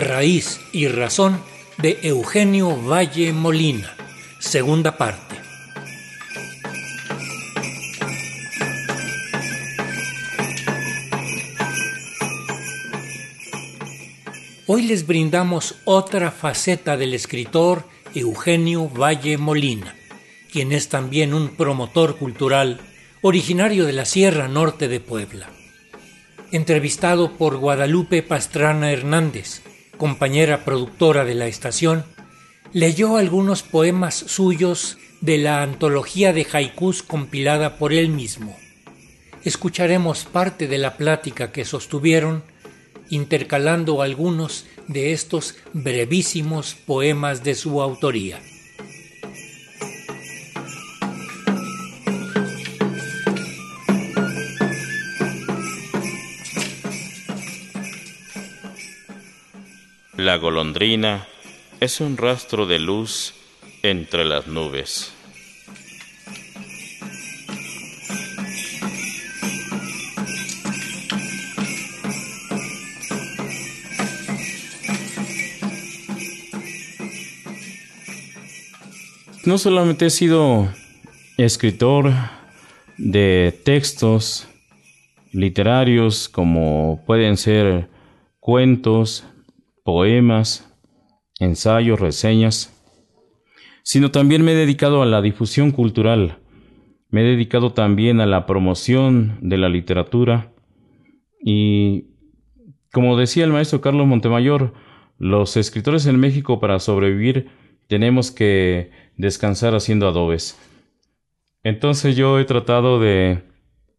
Raíz y Razón de Eugenio Valle Molina, segunda parte. Hoy les brindamos otra faceta del escritor Eugenio Valle Molina, quien es también un promotor cultural originario de la Sierra Norte de Puebla. Entrevistado por Guadalupe Pastrana Hernández, compañera productora de la estación, leyó algunos poemas suyos de la antología de haikus compilada por él mismo. Escucharemos parte de la plática que sostuvieron, intercalando algunos de estos brevísimos poemas de su autoría. La golondrina es un rastro de luz entre las nubes. No solamente he sido escritor de textos literarios como pueden ser cuentos, poemas, ensayos, reseñas, sino también me he dedicado a la difusión cultural, me he dedicado también a la promoción de la literatura y, como decía el maestro Carlos Montemayor, los escritores en México para sobrevivir tenemos que descansar haciendo adobes. Entonces yo he tratado de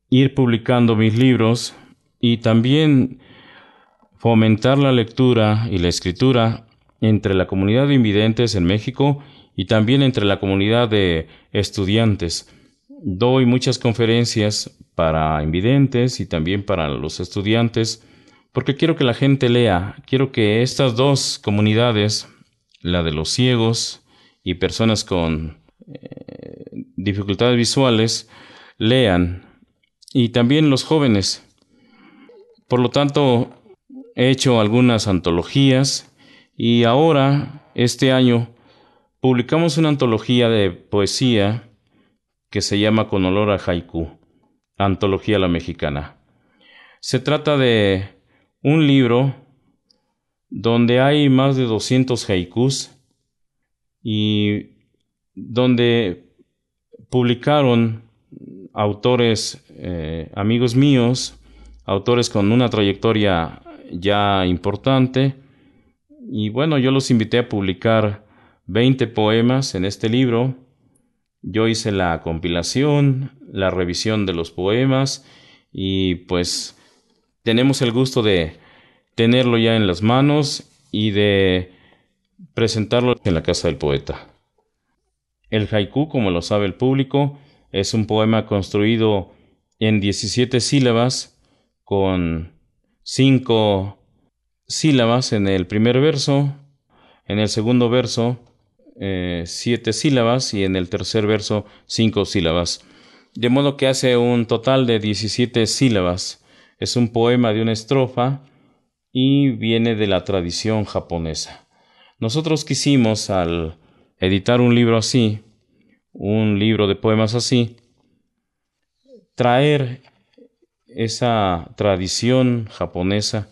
ir publicando mis libros y también fomentar la lectura y la escritura entre la comunidad de invidentes en México y también entre la comunidad de estudiantes. Doy muchas conferencias para invidentes y también para los estudiantes porque quiero que la gente lea, quiero que estas dos comunidades, la de los ciegos y personas con eh, dificultades visuales, lean y también los jóvenes. Por lo tanto, he hecho algunas antologías y ahora, este año, publicamos una antología de poesía que se llama Con olor a haiku, Antología la Mexicana. Se trata de un libro donde hay más de 200 haikus y donde publicaron autores, eh, amigos míos, autores con una trayectoria ya importante. Y bueno, yo los invité a publicar 20 poemas en este libro. Yo hice la compilación, la revisión de los poemas y pues tenemos el gusto de tenerlo ya en las manos y de presentarlo en la casa del poeta. El haiku, como lo sabe el público, es un poema construido en 17 sílabas con cinco sílabas en el primer verso, en el segundo verso eh, siete sílabas y en el tercer verso cinco sílabas. De modo que hace un total de 17 sílabas. Es un poema de una estrofa y viene de la tradición japonesa. Nosotros quisimos al editar un libro así, un libro de poemas así, traer esa tradición japonesa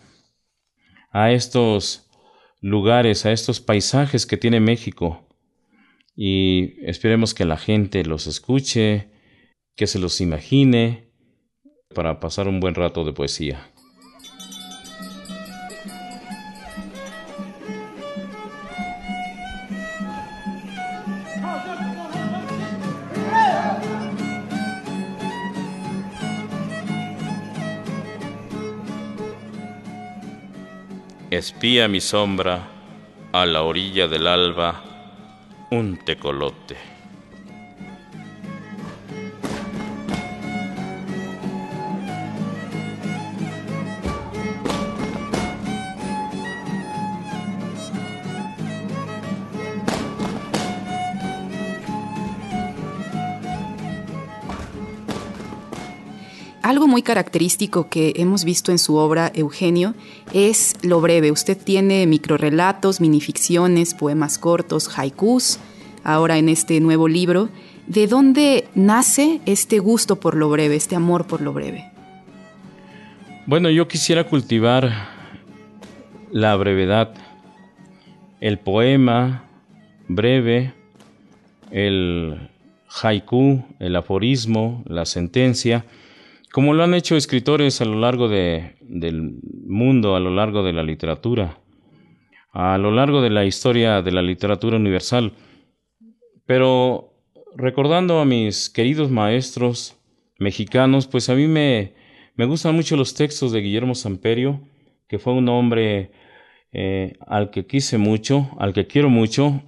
a estos lugares, a estos paisajes que tiene México. Y esperemos que la gente los escuche, que se los imagine, para pasar un buen rato de poesía. Espía mi sombra a la orilla del alba un tecolote. Algo muy característico que hemos visto en su obra, Eugenio, es lo breve. Usted tiene microrelatos, minificciones, poemas cortos, haikus, ahora en este nuevo libro. ¿De dónde nace este gusto por lo breve, este amor por lo breve? Bueno, yo quisiera cultivar la brevedad, el poema breve, el haiku, el aforismo, la sentencia, como lo han hecho escritores a lo largo de, del mundo, a lo largo de la literatura, a lo largo de la historia de la literatura universal. Pero recordando a mis queridos maestros mexicanos, pues a mí me, me gustan mucho los textos de Guillermo Samperio, que fue un hombre eh, al que quise mucho, al que quiero mucho,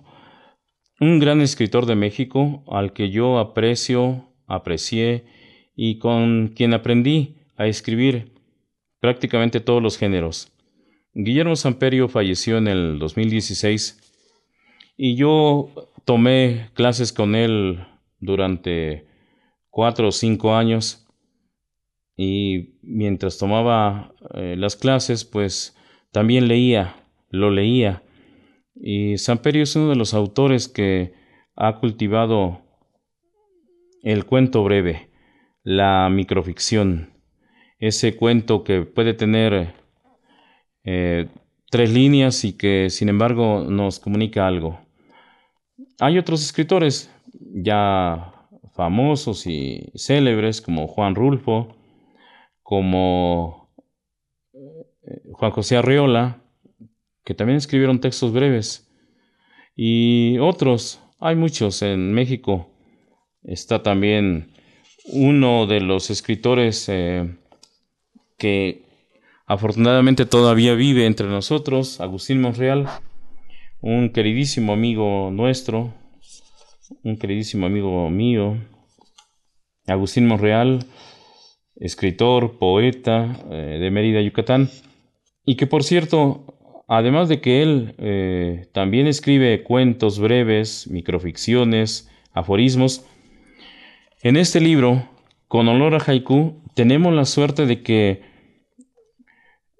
un gran escritor de México, al que yo aprecio, aprecié y con quien aprendí a escribir prácticamente todos los géneros. Guillermo Samperio falleció en el 2016 y yo tomé clases con él durante cuatro o cinco años y mientras tomaba eh, las clases pues también leía, lo leía y Samperio es uno de los autores que ha cultivado el cuento breve la microficción, ese cuento que puede tener eh, tres líneas y que sin embargo nos comunica algo. Hay otros escritores ya famosos y célebres como Juan Rulfo, como eh, Juan José Arreola, que también escribieron textos breves, y otros, hay muchos en México. Está también uno de los escritores eh, que afortunadamente todavía vive entre nosotros, Agustín Monreal, un queridísimo amigo nuestro, un queridísimo amigo mío, Agustín Monreal, escritor, poeta eh, de Mérida, Yucatán, y que por cierto, además de que él eh, también escribe cuentos breves, microficciones, aforismos, en este libro, con olor a haiku, tenemos la suerte de que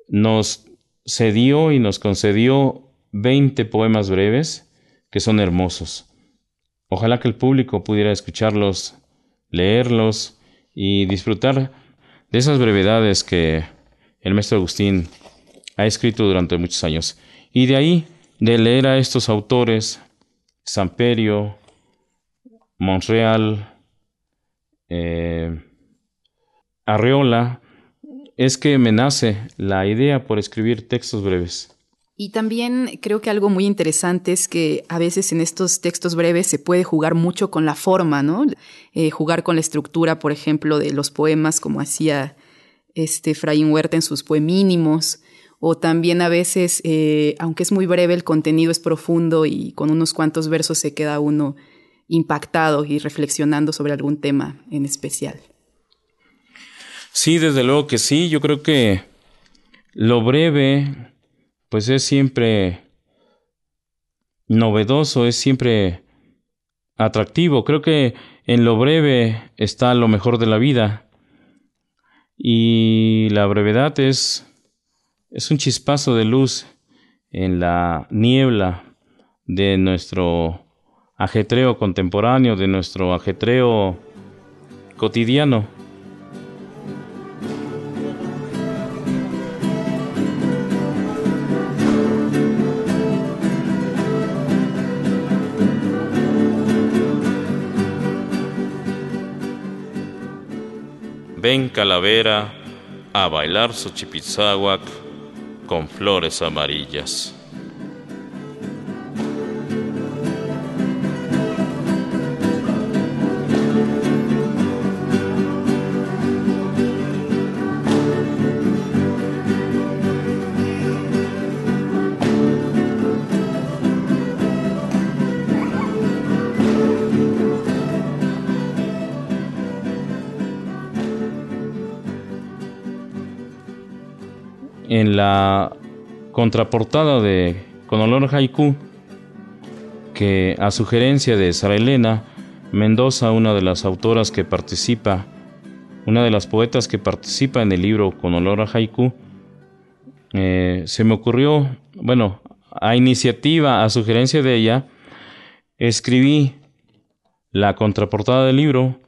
nos cedió y nos concedió 20 poemas breves que son hermosos. Ojalá que el público pudiera escucharlos, leerlos y disfrutar de esas brevedades que el maestro Agustín ha escrito durante muchos años. Y de ahí, de leer a estos autores, Samperio, Montreal, eh, Arreola, es que me nace la idea por escribir textos breves. Y también creo que algo muy interesante es que a veces en estos textos breves se puede jugar mucho con la forma, ¿no? Eh, jugar con la estructura, por ejemplo, de los poemas, como hacía este Huerta en sus poemínimos, o también a veces, eh, aunque es muy breve, el contenido es profundo y con unos cuantos versos se queda uno impactado y reflexionando sobre algún tema en especial. Sí, desde luego que sí. Yo creo que lo breve, pues es siempre novedoso, es siempre atractivo. Creo que en lo breve está lo mejor de la vida. Y la brevedad es, es un chispazo de luz en la niebla de nuestro ajetreo contemporáneo, de nuestro ajetreo cotidiano. Ven calavera a bailar Xochipitzahuac con flores amarillas. En la contraportada de Con olor haiku, que a sugerencia de Sara Elena Mendoza, una de las autoras que participa una de las poetas que participa en el libro Con olor a haiku, eh, se me ocurrió, bueno, a iniciativa, a sugerencia de ella, escribí la contraportada del libro,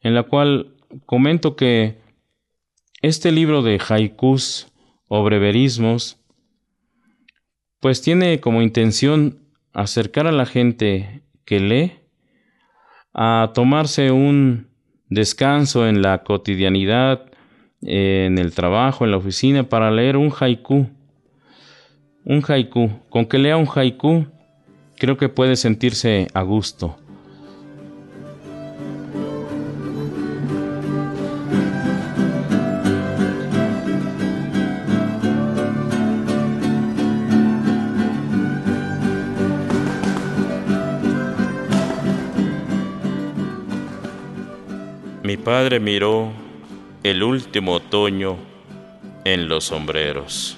en la cual comento que este libro de haikus o breverismos, pues tiene como intención acercar a la gente que lee a tomarse un descanso en la cotidianidad, en el trabajo, en la oficina, para leer un haiku. Un haiku. Con que lea un haiku, creo que puede sentirse a gusto. Padre miró el último otoño en los sombreros.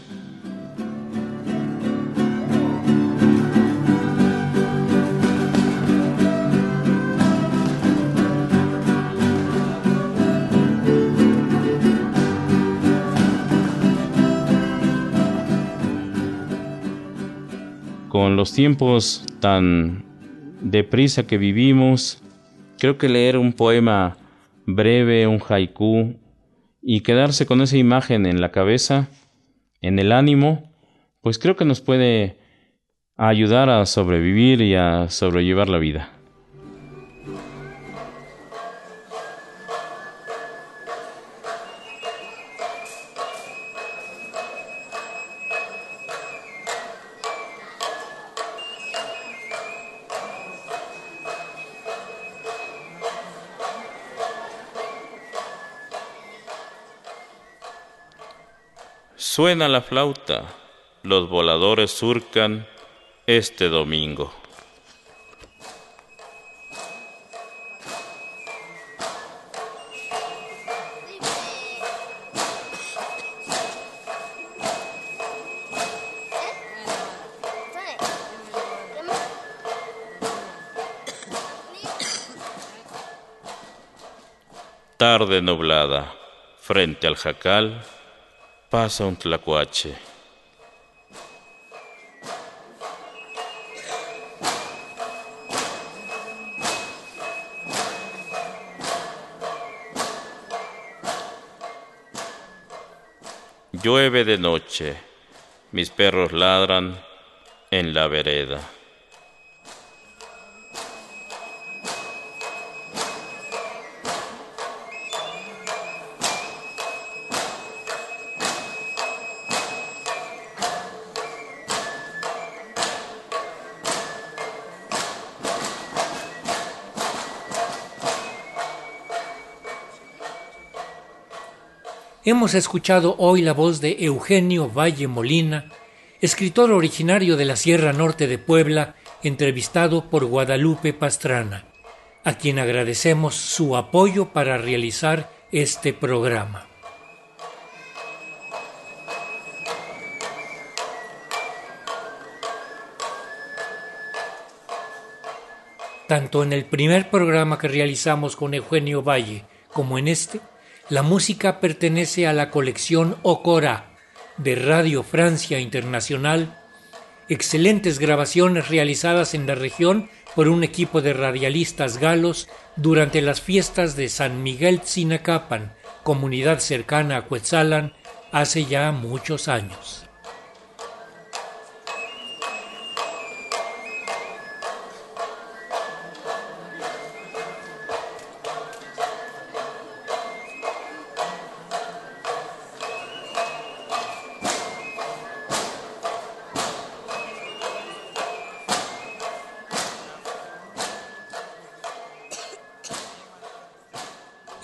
Con los tiempos tan deprisa que vivimos, creo que leer un poema breve, un haiku, y quedarse con esa imagen en la cabeza, en el ánimo, pues creo que nos puede ayudar a sobrevivir y a sobrellevar la vida. Suena la flauta, los voladores surcan este domingo. Tarde nublada, frente al jacal, pasa un tlacuache. Llueve de noche, mis perros ladran en la vereda. Hemos escuchado hoy la voz de Eugenio Valle Molina, escritor originario de la Sierra Norte de Puebla, entrevistado por Guadalupe Pastrana, a quien agradecemos su apoyo para realizar este programa. Tanto en el primer programa que realizamos con Eugenio Valle como en este, la música pertenece a la colección Ocora de Radio Francia Internacional, excelentes grabaciones realizadas en la región por un equipo de radialistas galos durante las fiestas de San Miguel Tzinacapan, comunidad cercana a Cuetzalan, hace ya muchos años.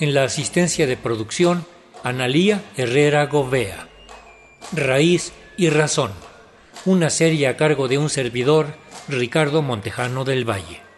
En la asistencia de producción, Analía Herrera Govea. Raíz y Razón. Una serie a cargo de un servidor, Ricardo Montejano del Valle.